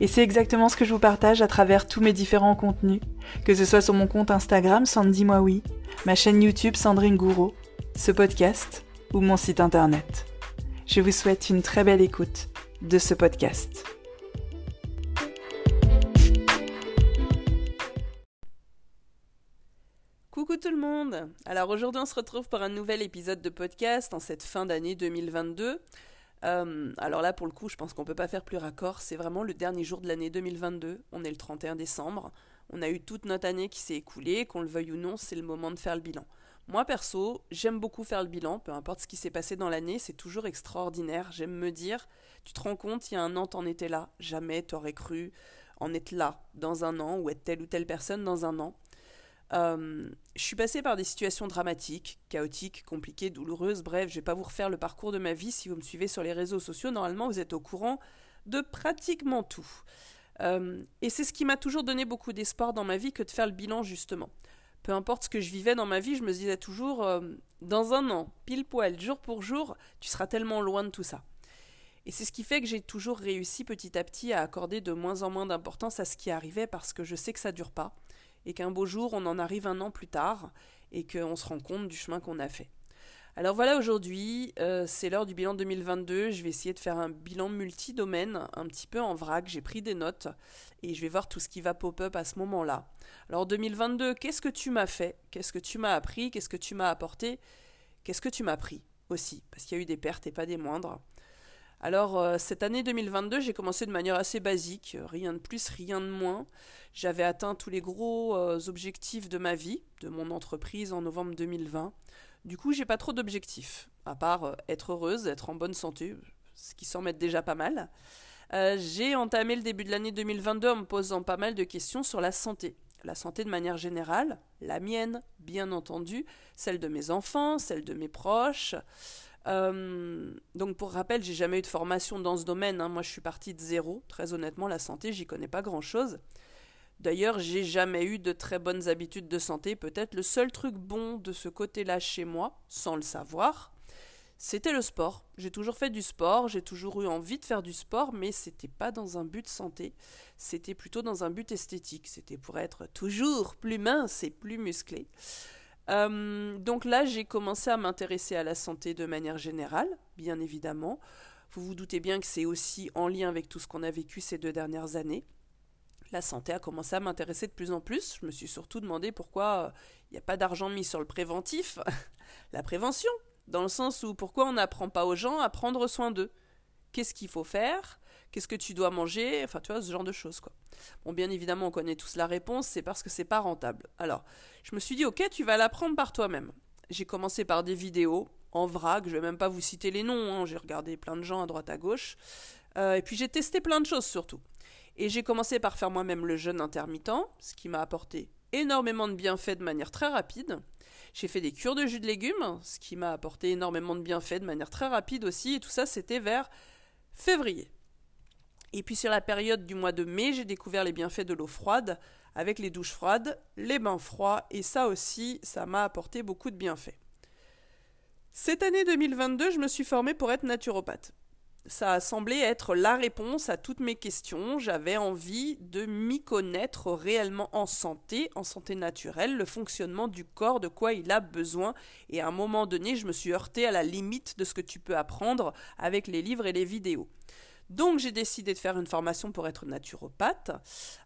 Et c'est exactement ce que je vous partage à travers tous mes différents contenus, que ce soit sur mon compte Instagram Sandy Moi ma chaîne YouTube Sandrine Gouraud, ce podcast ou mon site internet. Je vous souhaite une très belle écoute de ce podcast. Coucou tout le monde Alors aujourd'hui on se retrouve pour un nouvel épisode de podcast en cette fin d'année 2022. Euh, alors là, pour le coup, je pense qu'on peut pas faire plus raccord. C'est vraiment le dernier jour de l'année 2022. On est le 31 décembre. On a eu toute notre année qui s'est écoulée. Qu'on le veuille ou non, c'est le moment de faire le bilan. Moi, perso, j'aime beaucoup faire le bilan. Peu importe ce qui s'est passé dans l'année, c'est toujours extraordinaire. J'aime me dire, tu te rends compte, il y a un an, t'en étais là. Jamais t'aurais cru en être là dans un an ou être telle ou telle personne dans un an. Euh, je suis passée par des situations dramatiques, chaotiques, compliquées, douloureuses, bref, je vais pas vous refaire le parcours de ma vie. Si vous me suivez sur les réseaux sociaux, normalement vous êtes au courant de pratiquement tout. Euh, et c'est ce qui m'a toujours donné beaucoup d'espoir dans ma vie que de faire le bilan justement. Peu importe ce que je vivais dans ma vie, je me disais toujours, euh, dans un an, pile poil, jour pour jour, tu seras tellement loin de tout ça. Et c'est ce qui fait que j'ai toujours réussi petit à petit à accorder de moins en moins d'importance à ce qui arrivait parce que je sais que ça dure pas et qu'un beau jour on en arrive un an plus tard et qu'on se rend compte du chemin qu'on a fait. Alors voilà, aujourd'hui, euh, c'est l'heure du bilan 2022. Je vais essayer de faire un bilan multi-domaine, un petit peu en vrac. J'ai pris des notes et je vais voir tout ce qui va pop-up à ce moment-là. Alors 2022, qu'est-ce que tu m'as fait? Qu'est-ce que tu m'as appris? Qu'est-ce que tu m'as apporté? Qu'est-ce que tu m'as pris aussi? Parce qu'il y a eu des pertes et pas des moindres. Alors euh, cette année 2022, j'ai commencé de manière assez basique, rien de plus, rien de moins. J'avais atteint tous les gros euh, objectifs de ma vie, de mon entreprise en novembre 2020. Du coup, j'ai pas trop d'objectifs, à part euh, être heureuse, être en bonne santé, ce qui s'en met déjà pas mal. j'ai entamé le début de l'année 2022 en me posant pas mal de questions sur la santé. La santé de manière générale, la mienne, bien entendu, celle de mes enfants, celle de mes proches. Euh, donc pour rappel, j'ai jamais eu de formation dans ce domaine. Hein. Moi, je suis partie de zéro. Très honnêtement, la santé, j'y connais pas grand-chose. D'ailleurs, j'ai jamais eu de très bonnes habitudes de santé. Peut-être le seul truc bon de ce côté-là chez moi, sans le savoir, c'était le sport. J'ai toujours fait du sport, j'ai toujours eu envie de faire du sport, mais c'était pas dans un but santé. C'était plutôt dans un but esthétique. C'était pour être toujours plus mince et plus musclé. Euh, donc là, j'ai commencé à m'intéresser à la santé de manière générale, bien évidemment. Vous vous doutez bien que c'est aussi en lien avec tout ce qu'on a vécu ces deux dernières années. La santé a commencé à m'intéresser de plus en plus. Je me suis surtout demandé pourquoi il n'y a pas d'argent mis sur le préventif, la prévention, dans le sens où pourquoi on n'apprend pas aux gens à prendre soin d'eux? Qu'est-ce qu'il faut faire? Qu'est-ce que tu dois manger Enfin, tu vois, ce genre de choses, quoi. Bon, bien évidemment, on connaît tous la réponse, c'est parce que c'est pas rentable. Alors, je me suis dit, ok, tu vas l'apprendre par toi-même. J'ai commencé par des vidéos, en vrac, je vais même pas vous citer les noms, hein. j'ai regardé plein de gens à droite à gauche. Euh, et puis j'ai testé plein de choses surtout. Et j'ai commencé par faire moi-même le jeûne intermittent, ce qui m'a apporté énormément de bienfaits de manière très rapide. J'ai fait des cures de jus de légumes, ce qui m'a apporté énormément de bienfaits de manière très rapide aussi, et tout ça c'était vers février. Et puis sur la période du mois de mai, j'ai découvert les bienfaits de l'eau froide, avec les douches froides, les bains froids, et ça aussi, ça m'a apporté beaucoup de bienfaits. Cette année 2022, je me suis formée pour être naturopathe. Ça a semblé être la réponse à toutes mes questions. J'avais envie de m'y connaître réellement en santé, en santé naturelle, le fonctionnement du corps, de quoi il a besoin. Et à un moment donné, je me suis heurtée à la limite de ce que tu peux apprendre avec les livres et les vidéos. Donc j'ai décidé de faire une formation pour être naturopathe.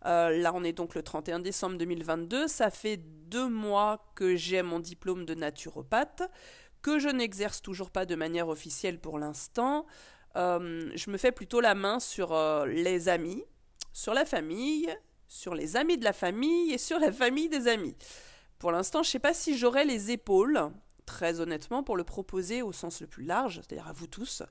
Euh, là on est donc le 31 décembre 2022. Ça fait deux mois que j'ai mon diplôme de naturopathe, que je n'exerce toujours pas de manière officielle pour l'instant. Euh, je me fais plutôt la main sur euh, les amis, sur la famille, sur les amis de la famille et sur la famille des amis. Pour l'instant, je ne sais pas si j'aurai les épaules, très honnêtement, pour le proposer au sens le plus large, c'est-à-dire à vous tous,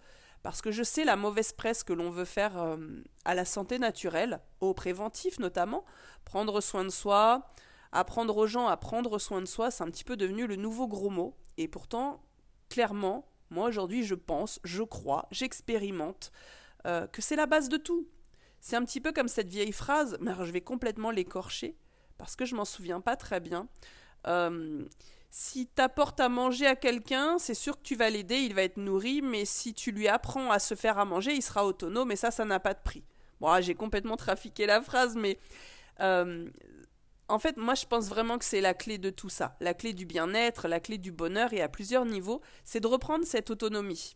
parce que je sais la mauvaise presse que l'on veut faire euh, à la santé naturelle, au préventif notamment, prendre soin de soi, apprendre aux gens à prendre soin de soi, c'est un petit peu devenu le nouveau gros mot, et pourtant, clairement, moi aujourd'hui je pense, je crois, j'expérimente euh, que c'est la base de tout. C'est un petit peu comme cette vieille phrase, mais je vais complètement l'écorcher, parce que je m'en souviens pas très bien. Euh, si tu apportes à manger à quelqu'un, c'est sûr que tu vas l'aider, il va être nourri, mais si tu lui apprends à se faire à manger, il sera autonome, et ça, ça n'a pas de prix. Bon, ah, j'ai complètement trafiqué la phrase, mais euh, en fait, moi, je pense vraiment que c'est la clé de tout ça. La clé du bien-être, la clé du bonheur, et à plusieurs niveaux, c'est de reprendre cette autonomie.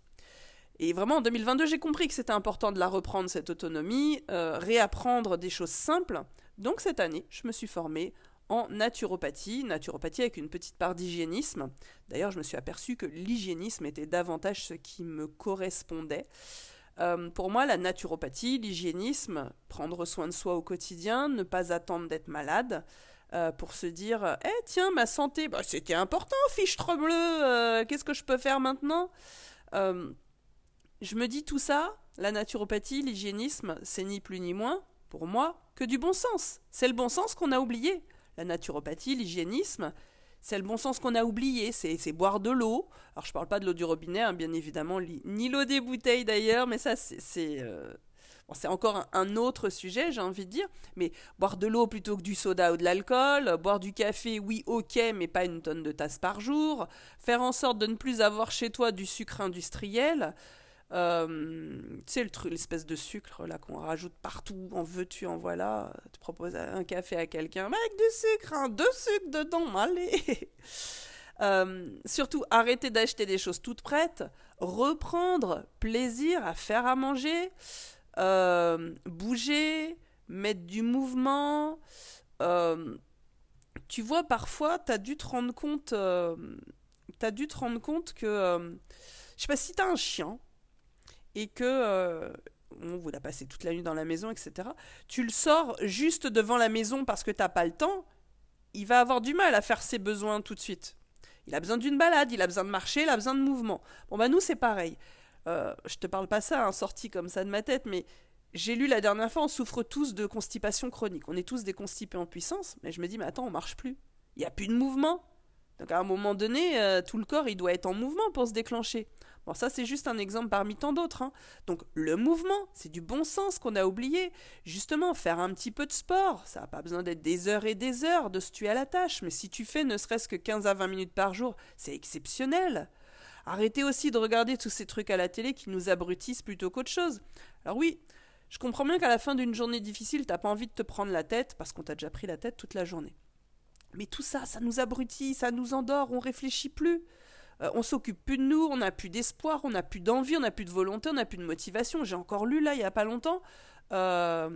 Et vraiment, en 2022, j'ai compris que c'était important de la reprendre, cette autonomie, euh, réapprendre des choses simples. Donc, cette année, je me suis formée en naturopathie, naturopathie avec une petite part d'hygiénisme. D'ailleurs, je me suis aperçu que l'hygiénisme était davantage ce qui me correspondait. Euh, pour moi, la naturopathie, l'hygiénisme, prendre soin de soi au quotidien, ne pas attendre d'être malade, euh, pour se dire Eh tiens, ma santé, bah, c'était important, fiche bleu, euh, qu'est-ce que je peux faire maintenant? Je me dis tout ça, la naturopathie, l'hygiénisme, c'est ni plus ni moins, pour moi, que du bon sens. C'est le bon sens qu'on a oublié. La naturopathie, l'hygiénisme, c'est le bon sens qu'on a oublié, c'est boire de l'eau. Alors je parle pas de l'eau du robinet, hein, bien évidemment, ni l'eau des bouteilles d'ailleurs, mais ça c'est euh, encore un, autre sujet, j'ai envie de dire. Mais boire de l'eau plutôt que du soda ou de l'alcool, boire du café, oui, ok, mais pas une tonne de tasses par jour. Faire en sorte de ne plus avoir chez toi du sucre industriel. Euh, tu sais, l'espèce de sucre là qu'on rajoute partout, en veux-tu, en voilà. Tu proposes un café à quelqu'un, avec du sucre, hein, deux sucres dedans, allez euh, Surtout, arrêter d'acheter des choses toutes prêtes, reprendre plaisir à faire à manger, euh, bouger, mettre du mouvement. tu vois, parfois, tu as dû te rendre compte, t'as dû te rendre compte que, je sais pas, si t'as un chien, et que euh, on vous l'a passé toute la nuit dans la maison, etc. Tu le sors juste devant la maison parce que t'as pas le temps, il va avoir du mal à faire ses besoins tout de suite. Il a besoin d'une balade, il a besoin de marcher, il a besoin de mouvement. Bon bah nous c'est pareil. Euh, je te parle pas ça, hein, sorti comme ça de ma tête, mais j'ai lu la dernière fois, on souffre tous de constipation chronique. On est tous des constipés en puissance, mais je me dis, mais attends, on marche plus. Il n'y a plus de mouvement. Donc à un moment donné, euh, tout le corps, il doit être en mouvement pour se déclencher. Bon, ça c'est juste un exemple parmi tant d'autres. Hein. Donc le mouvement, c'est du bon sens qu'on a oublié. Justement, faire un petit peu de sport, ça n'a pas besoin d'être des heures et des heures de se tuer à la tâche, mais si tu fais ne serait-ce que 15 à 20 minutes par jour, c'est exceptionnel. Arrêtez aussi de regarder tous ces trucs à la télé qui nous abrutissent plutôt qu'autre chose. Alors oui, je comprends bien qu'à la fin d'une journée difficile, t'as pas envie de te prendre la tête parce qu'on t'a déjà pris la tête toute la journée. Mais tout ça, ça nous abrutit, ça nous endort, on réfléchit plus. Euh, on s'occupe plus de nous, on n'a plus d'espoir, on n'a plus d'envie, on n'a plus de volonté, on n'a plus de motivation. J'ai encore lu là il y a pas longtemps euh,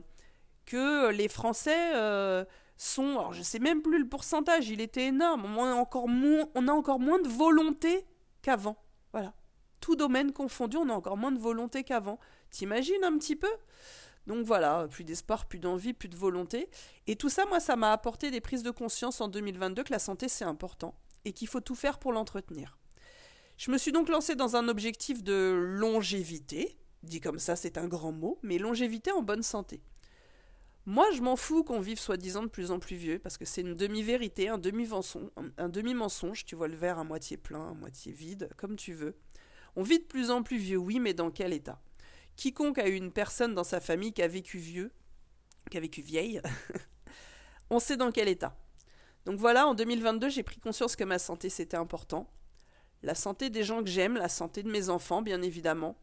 que les Français euh, sont, alors je sais même plus le pourcentage, il était énorme. On a encore moins, on a encore moins de volonté qu'avant. Voilà, tout domaine confondu, on a encore moins de volonté qu'avant. T'imagines un petit peu? Donc voilà, plus d'espoir, plus d'envie, plus de volonté. Et tout ça, moi, ça m'a apporté des prises de conscience en 2022 que la santé, c'est important et qu'il faut tout faire pour l'entretenir. Je me suis donc lancé dans un objectif de longévité, dit comme ça c'est un grand mot, mais longévité en bonne santé. Moi je m'en fous qu'on vive soi-disant de plus en plus vieux, parce que c'est une demi-vérité, un demi-mensonge, un demi-mensonge, tu vois le verre à moitié plein, à moitié vide, comme tu veux. On vit de plus en plus vieux, oui, mais dans quel état? Quiconque a eu une personne dans sa famille qui a vécu vieux, qui a vécu vieille, on sait dans quel état. Donc voilà, en 2022, j'ai pris conscience que ma santé c'était important, la santé des gens que j'aime, la santé de mes enfants, bien évidemment.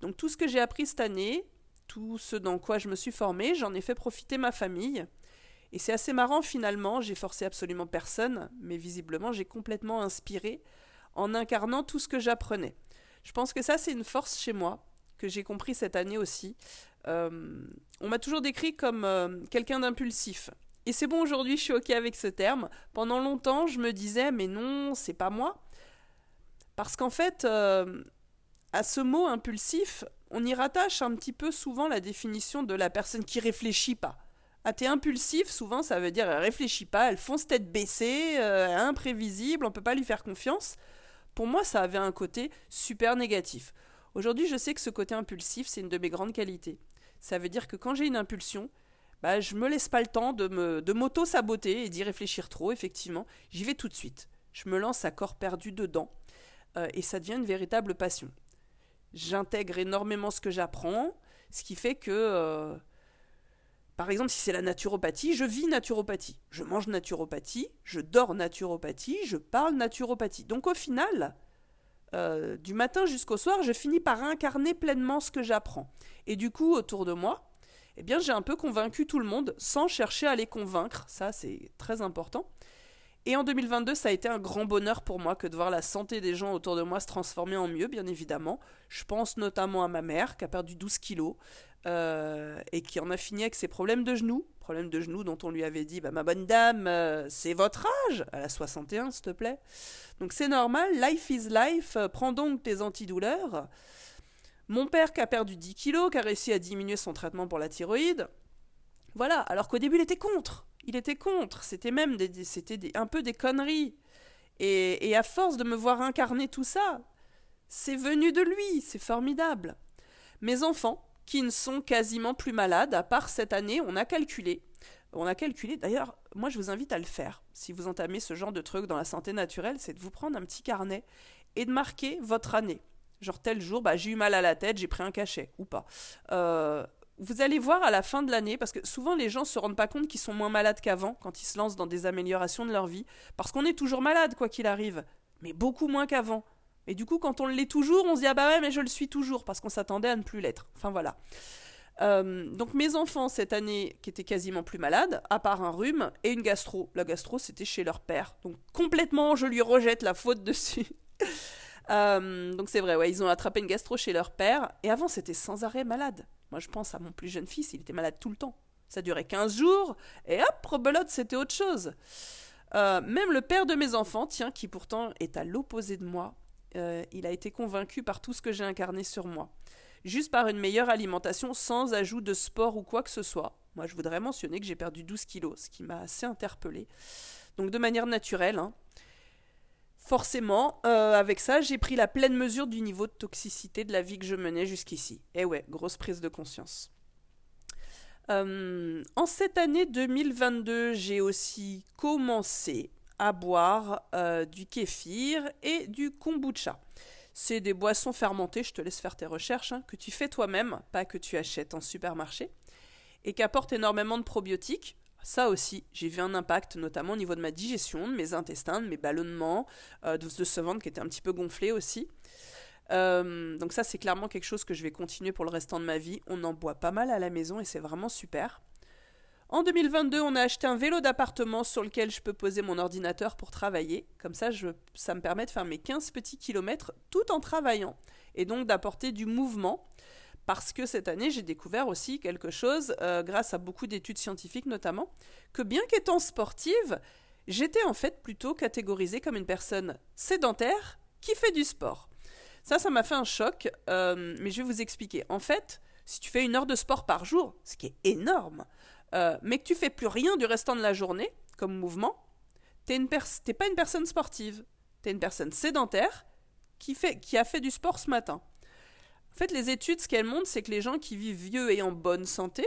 Donc tout ce que j'ai appris cette année, tout ce dans quoi je me suis formée, j'en ai fait profiter ma famille. Et c'est assez marrant finalement, j'ai forcé absolument personne, mais visiblement j'ai complètement inspiré en incarnant tout ce que j'apprenais. Je pense que ça c'est une force chez moi, que j'ai compris cette année aussi. Euh, on m'a toujours décrit comme euh, quelqu'un d'impulsif. Et c'est bon, aujourd'hui, je suis OK avec ce terme. Pendant longtemps, je me disais, mais non, c'est pas moi. Parce qu'en fait, euh, à ce mot impulsif, on y rattache un petit peu souvent la définition de la personne qui réfléchit pas. Ah, t'es impulsif, souvent ça veut dire elle réfléchit pas, elle fonce tête baissée, euh, imprévisible, on peut pas lui faire confiance. Pour moi, ça avait un côté super négatif. Aujourd'hui, je sais que ce côté impulsif, c'est une de mes grandes qualités. Ça veut dire que quand j'ai une impulsion, bah, je me laisse pas le temps de me de m'auto-saboter et d'y réfléchir trop, effectivement. J'y vais tout de suite. Je me lance à corps perdu dedans. Euh, et ça devient une véritable passion. J'intègre énormément ce que j'apprends, ce qui fait que euh, par exemple, si c'est la naturopathie, je vis naturopathie. Je mange naturopathie, je dors naturopathie, je parle naturopathie. Donc au final, euh, du matin jusqu'au soir, je finis par incarner pleinement ce que j'apprends. Et du coup, autour de moi, eh bien, j'ai un peu convaincu tout le monde sans chercher à les convaincre. Ça, c'est très important. Et en 2022, ça a été un grand bonheur pour moi que de voir la santé des gens autour de moi se transformer en mieux, bien évidemment. Je pense notamment à ma mère qui a perdu 12 kilos euh, et qui en a fini avec ses problèmes de genoux. Problèmes de genoux dont on lui avait dit bah, Ma bonne dame, euh, c'est votre âge Elle a 61, s'il te plaît. Donc c'est normal, life is life, prends donc tes antidouleurs. Mon père qui a perdu 10 kilos, qui a réussi à diminuer son traitement pour la thyroïde. Voilà, alors qu'au début il était contre il était contre. C'était même des, c'était un peu des conneries. Et, à force de me voir incarner tout ça, c'est venu de lui, c'est formidable. Mes enfants, qui ne sont quasiment plus malades, à part cette année, on a calculé. On a calculé, d'ailleurs, moi je vous invite à le faire. Si vous entamez ce genre de truc dans la santé naturelle, c'est de vous prendre un petit carnet et de marquer votre année. Genre tel jour, bah, j'ai eu mal à la tête, j'ai pris un cachet, ou pas. Euh, vous allez voir à la fin de l'année, parce que souvent les gens se rendent pas compte qu'ils sont moins malades qu'avant quand ils se lancent dans des améliorations de leur vie, parce qu'on est toujours malade quoi qu'il arrive, mais beaucoup moins qu'avant. Et du coup, quand on l'est toujours, on se dit ah bah ouais, mais je le suis toujours, parce qu'on s'attendait à ne plus l'être. Enfin voilà. Euh, donc mes enfants cette année qui étaient quasiment plus malades, à part un rhume et une gastro. La gastro c'était chez leur père, donc complètement je lui rejette la faute dessus. Euh, donc c'est vrai, ouais, ils ont attrapé une gastro chez leur père et avant c'était sans arrêt malade. Moi, je pense à mon plus jeune fils, il était malade tout le temps. Ça durait 15 jours, et hop, rebelote, c'était autre chose. Euh, même le père de mes enfants, tiens, qui pourtant est à l'opposé de moi, euh, il a été convaincu par tout ce que j'ai incarné sur moi. Juste par une meilleure alimentation, sans ajout de sport ou quoi que ce soit. Moi, je voudrais mentionner que j'ai perdu 12 kilos, ce qui m'a assez interpellé. Donc, de manière naturelle, hein. Forcément, euh, avec ça, j'ai pris la pleine mesure du niveau de toxicité de la vie que je menais jusqu'ici. Et ouais, grosse prise de conscience. Euh, en cette année 2022, j'ai aussi commencé à boire euh, du kéfir et du kombucha. C'est des boissons fermentées, je te laisse faire tes recherches, hein, que tu fais toi-même, pas que tu achètes en supermarché, et qui apportent énormément de probiotiques, ça aussi, j'ai vu un impact, notamment au niveau de ma digestion, de mes intestins, de mes ballonnements, euh, de, ce ventre qui était un petit peu gonflé aussi. Euh, donc ça, c'est clairement quelque chose que je vais continuer pour le restant de ma vie. On en boit pas mal à la maison et c'est vraiment super. En 2022, on a acheté un vélo d'appartement sur lequel je peux poser mon ordinateur pour travailler. Comme ça, ça me permet de faire mes 15 petits kilomètres tout en travaillant. Et donc d'apporter du mouvement parce que cette année, j'ai découvert aussi quelque chose, euh, grâce à beaucoup d'études scientifiques notamment, que bien qu'étant sportive, j'étais en fait plutôt catégorisée comme une personne sédentaire qui fait du sport. Ça, ça m'a fait un choc, euh, mais je vais vous expliquer. En fait, si tu fais une heure de sport par jour, ce qui est énorme, euh, mais que tu fais plus rien du restant de la journée, comme mouvement, t'es, pas une personne sportive. T'es une personne sédentaire qui, fait, qui a fait du sport ce matin. En fait, les études, ce qu'elles montrent, c'est que les gens qui vivent vieux et en bonne santé,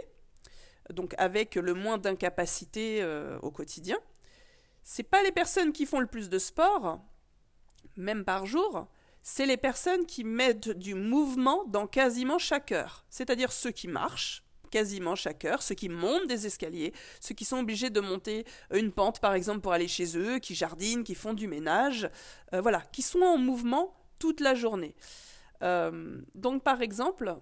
donc avec le moins d'incapacité euh, au quotidien, c'est pas les personnes qui font le plus de sport, même par jour, c'est les personnes qui mettent du mouvement dans quasiment chaque heure. C'est-à-dire ceux qui marchent quasiment chaque heure, ceux qui montent des escaliers, ceux qui sont obligés de monter une pente par exemple pour aller chez eux, qui jardinent, qui font du ménage, euh, voilà, qui sont en mouvement toute la journée. Euh, donc par exemple,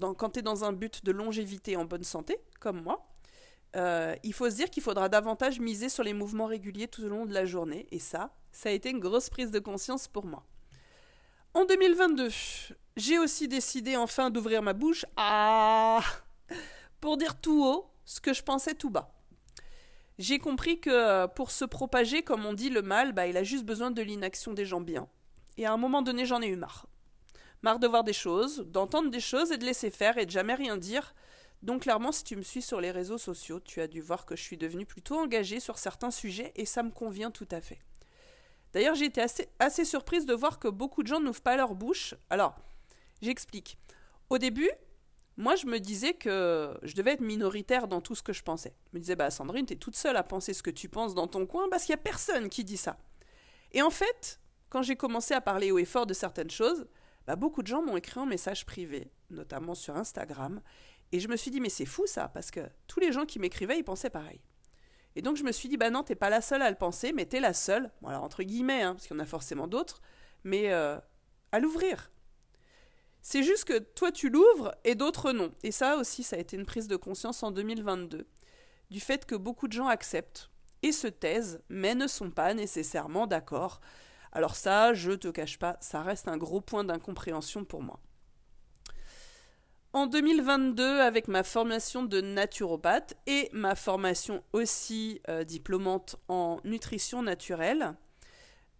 quand tu es dans un but de longévité en bonne santé, comme moi, euh, il faut se dire qu'il faudra davantage miser sur les mouvements réguliers tout au long de la journée. Et ça, ça a été une grosse prise de conscience pour moi. En 2022, j'ai aussi décidé enfin d'ouvrir ma bouche ah, pour dire tout haut ce que je pensais tout bas. J'ai compris que pour se propager, comme on dit, le mal, bah, il a juste besoin de l'inaction des gens bien. Et à un moment donné, j'en ai eu marre. Marre de voir des choses, d'entendre des choses et de laisser faire et de jamais rien dire. Donc clairement, si tu me suis sur les réseaux sociaux, tu as dû voir que je suis devenue plutôt engagée sur certains sujets et ça me convient tout à fait. D'ailleurs, j'ai été assez, assez surprise de voir que beaucoup de gens n'ouvrent pas leur bouche. Alors, j'explique. Au début, moi, je me disais que je devais être minoritaire dans tout ce que je pensais. Je me disais, bah Sandrine, t'es toute seule à penser ce que tu penses dans ton coin parce qu'il n'y a personne qui dit ça. Et en fait, quand j'ai commencé à parler haut et fort de certaines choses, bah, beaucoup de gens m'ont écrit en message privé, notamment sur Instagram. Et je me suis dit, mais c'est fou ça, parce que tous les gens qui m'écrivaient, ils pensaient pareil. Et donc je me suis dit, bah non, t'es pas la seule à le penser, mais t'es la seule, entre guillemets, hein, parce qu'il y en a forcément d'autres, mais euh, à l'ouvrir. C'est juste que toi tu l'ouvres et d'autres non. Et ça aussi, ça a été une prise de conscience en 2022. Du fait que beaucoup de gens acceptent et se taisent, mais ne sont pas nécessairement d'accord. Alors ça, je te cache pas, ça reste un gros point d'incompréhension pour moi. En 2022, avec ma formation de naturopathe et ma formation aussi euh, diplômante en nutrition naturelle,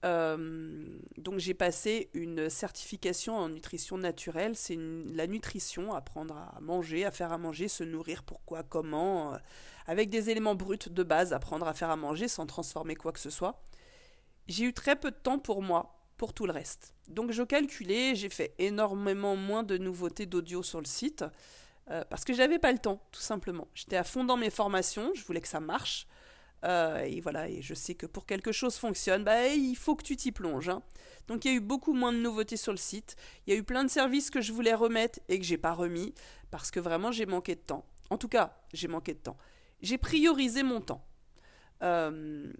euh, donc j'ai passé une certification en nutrition naturelle. C'est la nutrition, apprendre à manger, à faire à manger, se nourrir, pourquoi, comment, euh, avec des éléments bruts de base, apprendre à faire à manger sans transformer quoi que ce soit. J'ai eu très peu de temps pour moi, pour tout le reste. Donc je calculais, j'ai fait énormément moins de nouveautés d'audio sur le site. Euh, parce que j'avais pas le temps, tout simplement. J'étais à fond dans mes formations, je voulais que ça marche. Euh, et voilà, et je sais que pour quelque chose fonctionne, bah, il faut que tu t'y plonges. Hein. Donc il y a eu beaucoup moins de nouveautés sur le site. Il y a eu plein de services que je voulais remettre et que j'ai pas remis parce que vraiment j'ai manqué de temps. En tout cas, j'ai manqué de temps. J'ai priorisé mon temps. Euh,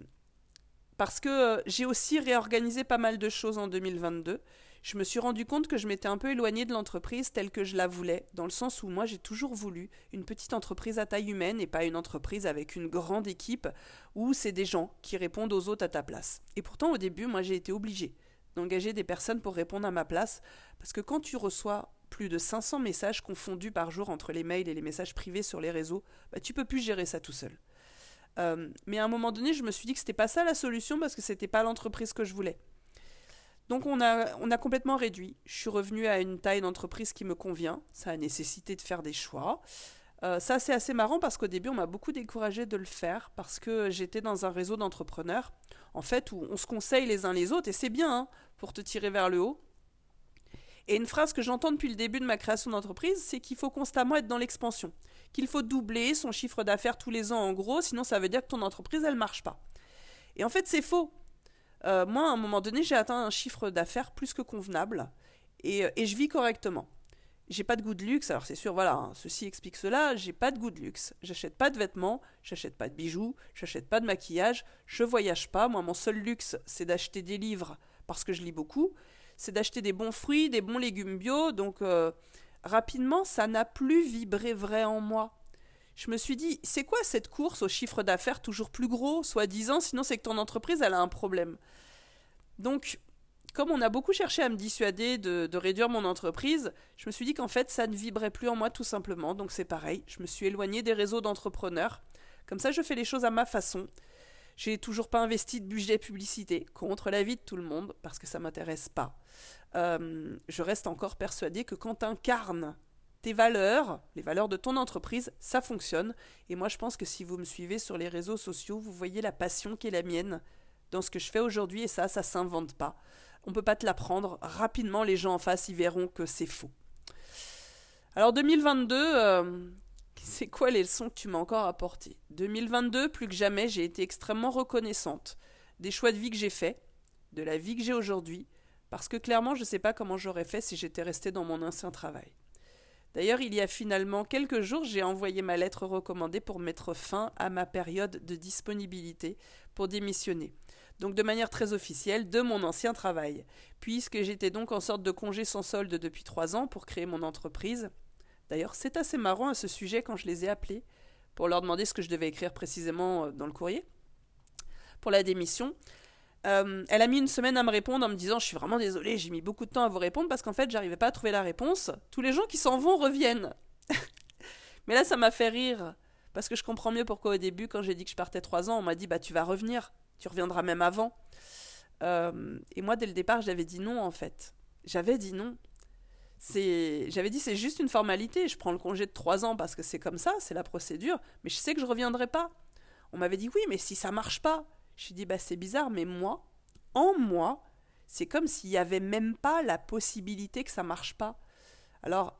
parce que euh, j'ai aussi réorganisé pas mal de choses en 2022 je me suis rendu compte que je m'étais un peu éloignée de l'entreprise telle que je la voulais, dans le sens où moi j'ai toujours voulu une petite entreprise à taille humaine et pas une entreprise avec une grande équipe où c'est des gens qui répondent aux autres à ta place. Et pourtant au début, moi j'ai été obligée d'engager des personnes pour répondre à ma place, parce que quand tu reçois plus de 500 messages confondus par jour entre les mails et les messages privés sur les réseaux, bah, tu peux plus gérer ça tout seul. Euh, mais à un moment donné, je me suis dit que c'était pas ça la solution parce que c'était pas l'entreprise que je voulais. Donc on a, on a complètement réduit. Je suis revenue à une taille d'entreprise qui me convient. Ça a nécessité de faire des choix. Euh, ça c'est assez marrant parce qu'au début on m'a beaucoup découragé de le faire parce que j'étais dans un réseau d'entrepreneurs en fait où on se conseille les uns les autres et c'est bien hein, pour te tirer vers le haut. Et une phrase que j'entends depuis le début de ma création d'entreprise, c'est qu'il faut constamment être dans l'expansion, qu'il faut doubler son chiffre d'affaires tous les ans en gros, sinon ça veut dire que ton entreprise elle marche pas. Et en fait c'est faux euh, moi, à un moment donné, j'ai atteint un chiffre d'affaires plus que convenable et, euh, je vis correctement. J'ai pas de goût de luxe, alors c'est sûr, voilà, hein, ceci explique cela, j'ai pas de goût de luxe. J'achète pas de vêtements, j'achète pas de bijoux, j'achète pas de maquillage, je voyage pas. Moi, mon seul luxe, c'est d'acheter des livres parce que je lis beaucoup, c'est d'acheter des bons fruits, des bons légumes bio, donc euh, rapidement, ça n'a plus vibré vrai en moi je me suis dit, c'est quoi cette course au chiffre d'affaires toujours plus gros, soi-disant, sinon c'est que ton entreprise, elle a un problème. Donc, comme on a beaucoup cherché à me dissuader de, réduire mon entreprise, je me suis dit qu'en fait, ça ne vibrait plus en moi tout simplement. Donc c'est pareil, je me suis éloignée des réseaux d'entrepreneurs. Comme ça, je fais les choses à ma façon. J'ai toujours pas investi de budget publicité, contre l'avis de tout le monde, parce que ça m'intéresse pas. Euh, je reste encore persuadée que quand incarnes tes valeurs, les valeurs de ton entreprise, ça fonctionne. Et moi, je pense que si vous me suivez sur les réseaux sociaux, vous voyez la passion qui est la mienne dans ce que je fais aujourd'hui. Et ça, ça s'invente pas. On peut pas te l'apprendre. Rapidement, les gens en face, ils verront que c'est faux. Alors 2022, euh, c'est quoi les leçons que tu m'as encore apportées? 2022, plus que jamais, j'ai été extrêmement reconnaissante des choix de vie que j'ai faits, de la vie que j'ai aujourd'hui, parce que clairement, je ne sais pas comment j'aurais fait si j'étais restée dans mon ancien travail. D'ailleurs, il y a finalement quelques jours, j'ai envoyé ma lettre recommandée pour mettre fin à ma période de disponibilité pour démissionner. Donc de manière très officielle, de mon ancien travail. Puisque j'étais donc en sorte de congé sans solde depuis trois ans pour créer mon entreprise. D'ailleurs, c'est assez marrant à ce sujet quand je les ai appelés pour leur demander ce que je devais écrire précisément euh, dans le courrier pour la démission. Euh, elle a mis une semaine à me répondre en me disant Je suis vraiment désolée, j'ai mis beaucoup de temps à vous répondre parce qu'en fait, j'arrivais pas à trouver la réponse. Tous les gens qui s'en vont reviennent. Mais là, ça m'a fait rire. Parce que je comprends mieux pourquoi au début, quand j'ai dit que je partais trois ans, on m'a dit Bah, tu vas revenir. Tu reviendras même avant. Euh, et moi, dès le départ, j'avais dit non, en fait. J'avais dit non. J'avais dit c'est juste une formalité. Je prends le congé de trois ans parce que c'est comme ça, c'est la procédure. Mais je sais que je reviendrai pas. On m'avait dit oui, mais si ça marche pas. Je dit bah c'est bizarre, mais moi, en moi, c'est comme s'il n'y avait même pas la possibilité que ça marche pas. Alors,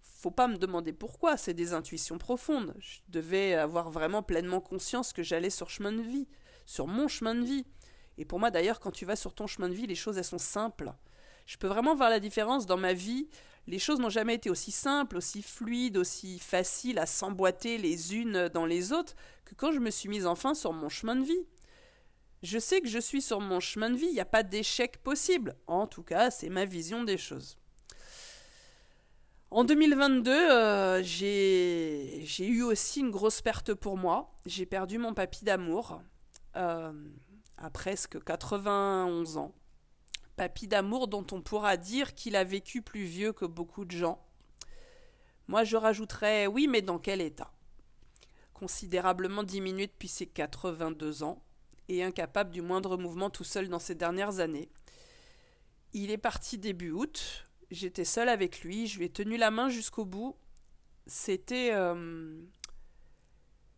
faut pas me demander pourquoi, c'est des intuitions profondes. Je devais avoir vraiment pleinement conscience que j'allais sur chemin de vie, sur mon chemin de vie. Et pour moi d'ailleurs, quand tu vas sur ton chemin de vie, les choses elles sont simples. Je peux vraiment voir la différence dans ma vie. Les choses n'ont jamais été aussi simples, aussi fluides, aussi faciles à s'emboîter les unes dans les autres que quand je me suis mise enfin sur mon chemin de vie. Je sais que je suis sur mon chemin de vie, il n'y a pas d'échec possible. En tout cas, c'est ma vision des choses. En 2022, euh, j'ai eu aussi une grosse perte pour moi. J'ai perdu mon papy d'amour à presque 91 ans. Papy d'amour dont on pourra dire qu'il a vécu plus vieux que beaucoup de gens. Moi, je rajouterais oui, mais dans quel état? Considérablement diminué depuis ses 82 ans et incapable du moindre mouvement tout seul dans ces dernières années. Il est parti début août, j'étais seule avec lui, je lui ai tenu la main jusqu'au bout. C'était euh,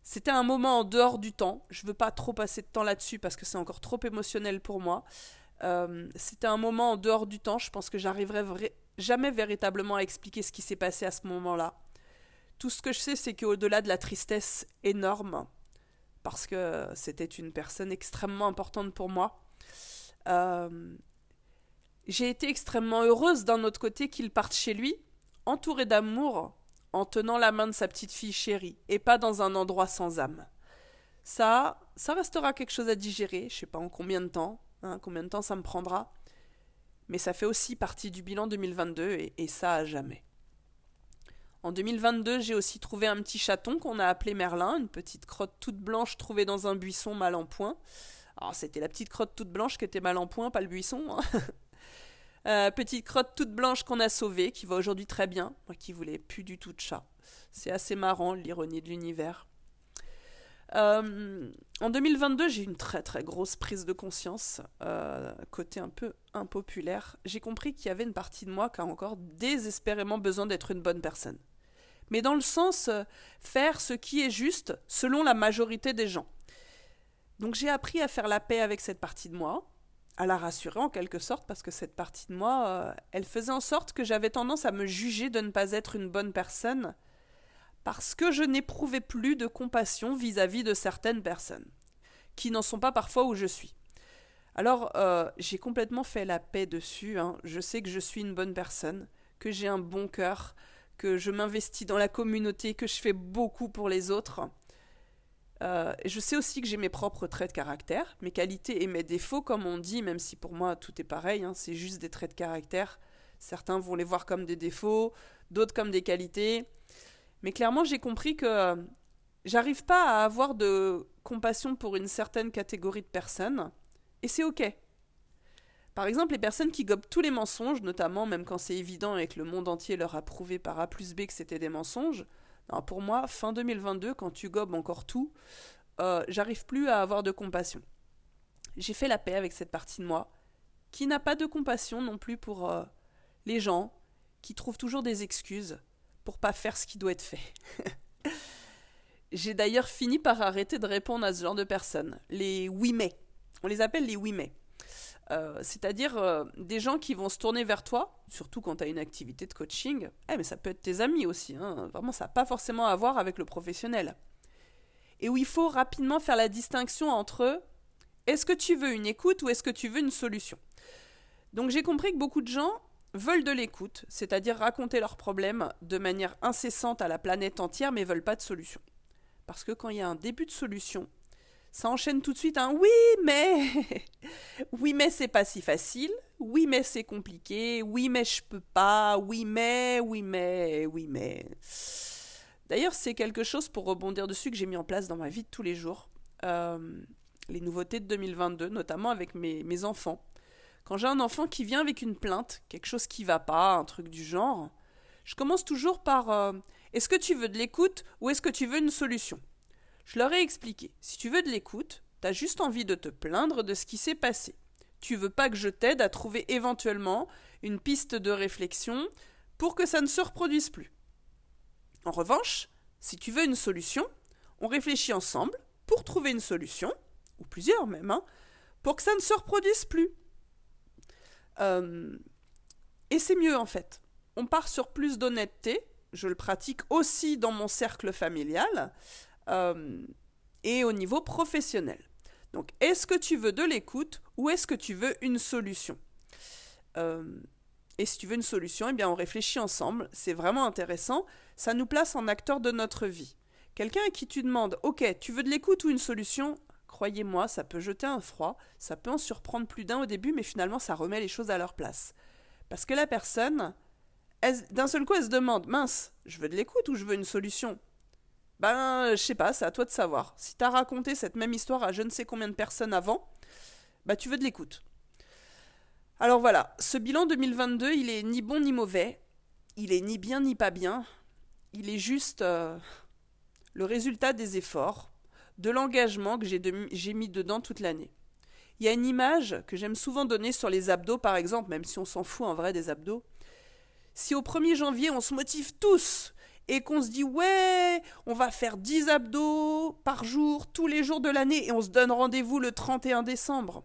c'était un moment en dehors du temps. Je veux pas trop passer de temps là-dessus parce que c'est encore trop émotionnel pour moi. Euh, c'était un moment en dehors du temps. Je pense que j'arriverai jamais véritablement à expliquer ce qui s'est passé à ce moment-là. Tout ce que je sais, c'est qu'au-delà de la tristesse énorme, parce que c'était une personne extrêmement importante pour moi. Euh, j'ai été extrêmement heureuse d'un autre côté qu'il parte chez lui, entouré d'amour, en tenant la main de sa petite fille chérie, et pas dans un endroit sans âme. Ça, ça restera quelque chose à digérer, je sais pas en combien de temps, hein, combien de temps ça me prendra, mais ça fait aussi partie du bilan 2022 et, ça à jamais. En 2022, j'ai aussi trouvé un petit chaton qu'on a appelé Merlin, une petite crotte toute blanche trouvée dans un buisson mal en point. Alors c'était la petite crotte toute blanche qui était mal en point, pas le buisson. Hein. Euh, petite crotte toute blanche qu'on a sauvée, qui va aujourd'hui très bien, moi qui voulais plus du tout de chat. C'est assez marrant l'ironie de l'univers. Euh, en 2022, j'ai eu une très très grosse prise de conscience, euh, côté un peu impopulaire. J'ai compris qu'il y avait une partie de moi qui a encore désespérément besoin d'être une bonne personne mais dans le sens euh, faire ce qui est juste selon la majorité des gens. Donc j'ai appris à faire la paix avec cette partie de moi, à la rassurer en quelque sorte, parce que cette partie de moi, elle faisait en sorte que j'avais tendance à me juger de ne pas être une bonne personne, parce que je n'éprouvais plus de compassion vis-à-vis de certaines personnes, qui n'en sont pas parfois où je suis. Alors euh, j'ai complètement fait la paix dessus, hein. je sais que je suis une bonne personne, que j'ai un bon cœur, que je m'investis dans la communauté, que je fais beaucoup pour les autres. Euh, je sais aussi que j'ai mes propres traits de caractère, mes qualités et mes défauts, comme on dit, même si pour moi tout est pareil, hein, c'est juste des traits de caractère. Certains vont les voir comme des défauts, d'autres comme des qualités. Mais clairement, j'ai compris que j'arrive pas à avoir de compassion pour une certaine catégorie de personnes, et c'est ok. Par exemple, les personnes qui gobent tous les mensonges, notamment même quand c'est évident et que le monde entier leur a prouvé par A plus B que c'était des mensonges, pour moi, fin 2022, quand tu gobes encore tout, euh, j'arrive plus à avoir de compassion. J'ai fait la paix avec cette partie de moi, qui n'a pas de compassion non plus pour euh, les gens, qui trouvent toujours des excuses pour pas faire ce qui doit être fait. J'ai d'ailleurs fini par arrêter de répondre à ce genre de personnes, les oui mais. On les appelle les oui mais. Euh, c'est-à-dire euh, des gens qui vont se tourner vers toi, surtout quand tu as une activité de coaching. Eh, mais ça peut être tes amis aussi. Hein. Vraiment, ça n'a pas forcément à voir avec le professionnel. Et où il faut rapidement faire la distinction entre est-ce que tu veux une écoute ou est-ce que tu veux une solution? Donc j'ai compris que beaucoup de gens veulent de l'écoute, c'est-à-dire raconter leurs problèmes de manière incessante à la planète entière, mais veulent pas de solution. Parce que quand il y a un début de solution, ça enchaîne tout de suite un oui, mais oui, mais c'est pas si facile. Oui, mais c'est compliqué. Oui, mais je peux pas. Oui, mais, oui, mais, oui, mais. D'ailleurs, c'est quelque chose pour rebondir dessus que j'ai mis en place dans ma vie de tous les jours. Euh, les nouveautés de 2022, notamment avec mes, mes enfants. Quand j'ai un enfant qui vient avec une plainte, quelque chose qui va pas, un truc du genre, je commence toujours par euh, est-ce que tu veux de l'écoute ou est-ce que tu veux une solution? Je leur ai expliqué. Si tu veux de l'écoute, t'as juste envie de te plaindre de ce qui s'est passé. Tu veux pas que je t'aide à trouver éventuellement une piste de réflexion pour que ça ne se reproduise plus. En revanche, si tu veux une solution, on réfléchit ensemble pour trouver une solution, ou plusieurs même, hein, pour que ça ne se reproduise plus. Euh, et c'est mieux en fait. On part sur plus d'honnêteté, je le pratique aussi dans mon cercle familial euh, et au niveau professionnel. Donc, est-ce que tu veux de l'écoute ou est-ce que tu veux une solution? Euh, Et si tu veux une solution, eh bien, on réfléchit ensemble. C'est vraiment intéressant. Ça nous place en acteur de notre vie. Quelqu'un à qui tu demandes, ok, tu veux de l'écoute ou une solution? Croyez-moi, ça peut jeter un froid, ça peut en surprendre plus d'un au début, mais finalement, ça remet les choses à leur place. Parce que la personne, d'un seul coup, elle se demande mince, je veux de l'écoute ou je veux une solution? Ben, je sais pas, c'est à toi de savoir. Si t'as raconté cette même histoire à je ne sais combien de personnes avant, bah tu veux de l'écoute. Alors voilà, ce bilan 2022, il est ni bon ni mauvais, il est ni bien ni pas bien, il est juste euh, le résultat des efforts, de l'engagement que j'ai mis dedans toute l'année. Il y a une image que j'aime souvent donner sur les abdos, par exemple, même si on s'en fout en vrai des abdos. Si au 1er janvier, on se motive tous et qu'on se dit ouais, on va faire 10 abdos par jour, tous les jours de l'année, et on se donne rendez-vous le 31 décembre.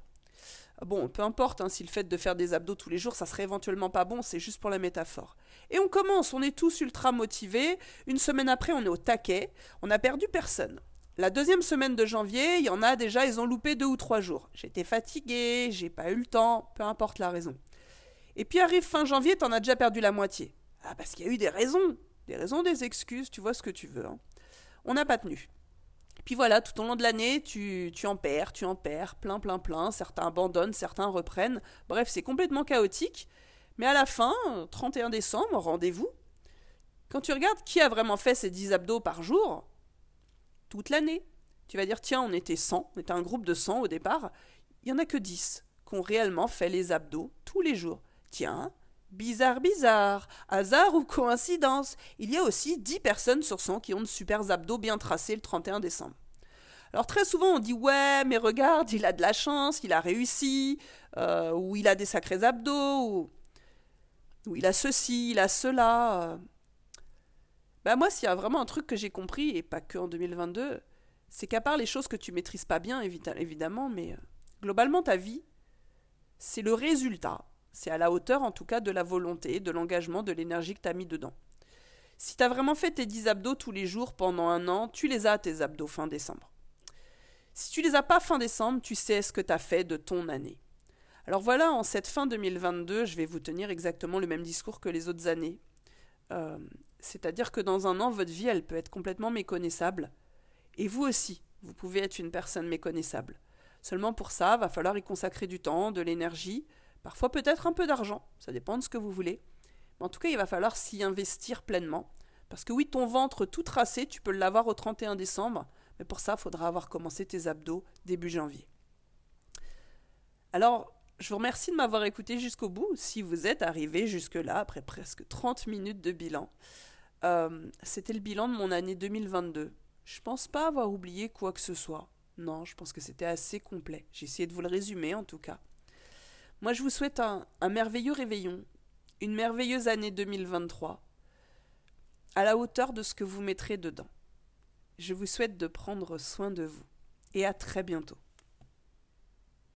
Bon, peu importe hein, si le fait de faire des abdos tous les jours, ça serait éventuellement pas bon, c'est juste pour la métaphore. Et on commence, on est tous ultra motivés. Une semaine après, on est au taquet, on n'a perdu personne. La deuxième semaine de janvier, il y en a déjà, ils ont loupé deux ou trois jours. J'étais fatigué, j'ai pas eu le temps, peu importe la raison. Et puis arrive fin janvier, t'en as déjà perdu la moitié. Ah, parce qu'il y a eu des raisons. Des raisons, des excuses, tu vois ce que tu veux. Hein. On n'a pas tenu. Puis voilà, tout au long de l'année, tu, tu en perds, tu en perds, plein, plein, plein. Certains abandonnent, certains reprennent. Bref, c'est complètement chaotique. Mais à la fin, 31 décembre, rendez-vous. Quand tu regardes qui a vraiment fait ces 10 abdos par jour, toute l'année, tu vas dire tiens, on était 100, on était un groupe de 100 au départ, il n'y en a que 10 qui ont réellement fait les abdos tous les jours. Tiens, bizarre, bizarre, hasard ou coïncidence, il y a aussi 10 personnes sur 100 qui ont de super abdos bien tracés le 31 décembre. Alors très souvent on dit ouais mais regarde il a de la chance, il a réussi, euh, ou il a des sacrés abdos, ou, il a ceci, il a cela. Bah moi s'il y a vraiment un truc que j'ai compris, et pas que en 2022, c'est qu'à part les choses que tu maîtrises pas bien évidemment, mais euh, globalement ta vie, c'est le résultat c'est à la hauteur en tout cas de la volonté, de l'engagement, de l'énergie que tu as mis dedans. Si tu as vraiment fait tes 10 abdos tous les jours pendant un an, tu les as tes abdos fin décembre. Si tu les as pas fin décembre, tu sais ce que tu as fait de ton année. Alors voilà, en cette fin 2022, je vais vous tenir exactement le même discours que les autres années. Euh, c'est-à-dire que dans un an, votre vie, elle peut être complètement méconnaissable. Et vous aussi, vous pouvez être une personne méconnaissable. Seulement pour ça, va falloir y consacrer du temps, de l'énergie, Parfois peut-être un peu d'argent, ça dépend de ce que vous voulez. Mais en tout cas, il va falloir s'y investir pleinement. Parce que oui, ton ventre tout tracé, tu peux l'avoir au 31 décembre, mais pour ça, il faudra avoir commencé tes abdos début janvier. Alors, je vous remercie de m'avoir écouté jusqu'au bout, si vous êtes arrivé jusque-là, après presque 30 minutes de bilan. Euh, c'était le bilan de mon année 2022. Je pense pas avoir oublié quoi que ce soit. Non, je pense que c'était assez complet. J'ai essayé de vous le résumer en tout cas. Moi, je vous souhaite un, merveilleux réveillon, une merveilleuse année 2023, à la hauteur de ce que vous mettrez dedans. Je vous souhaite de prendre soin de vous et à très bientôt.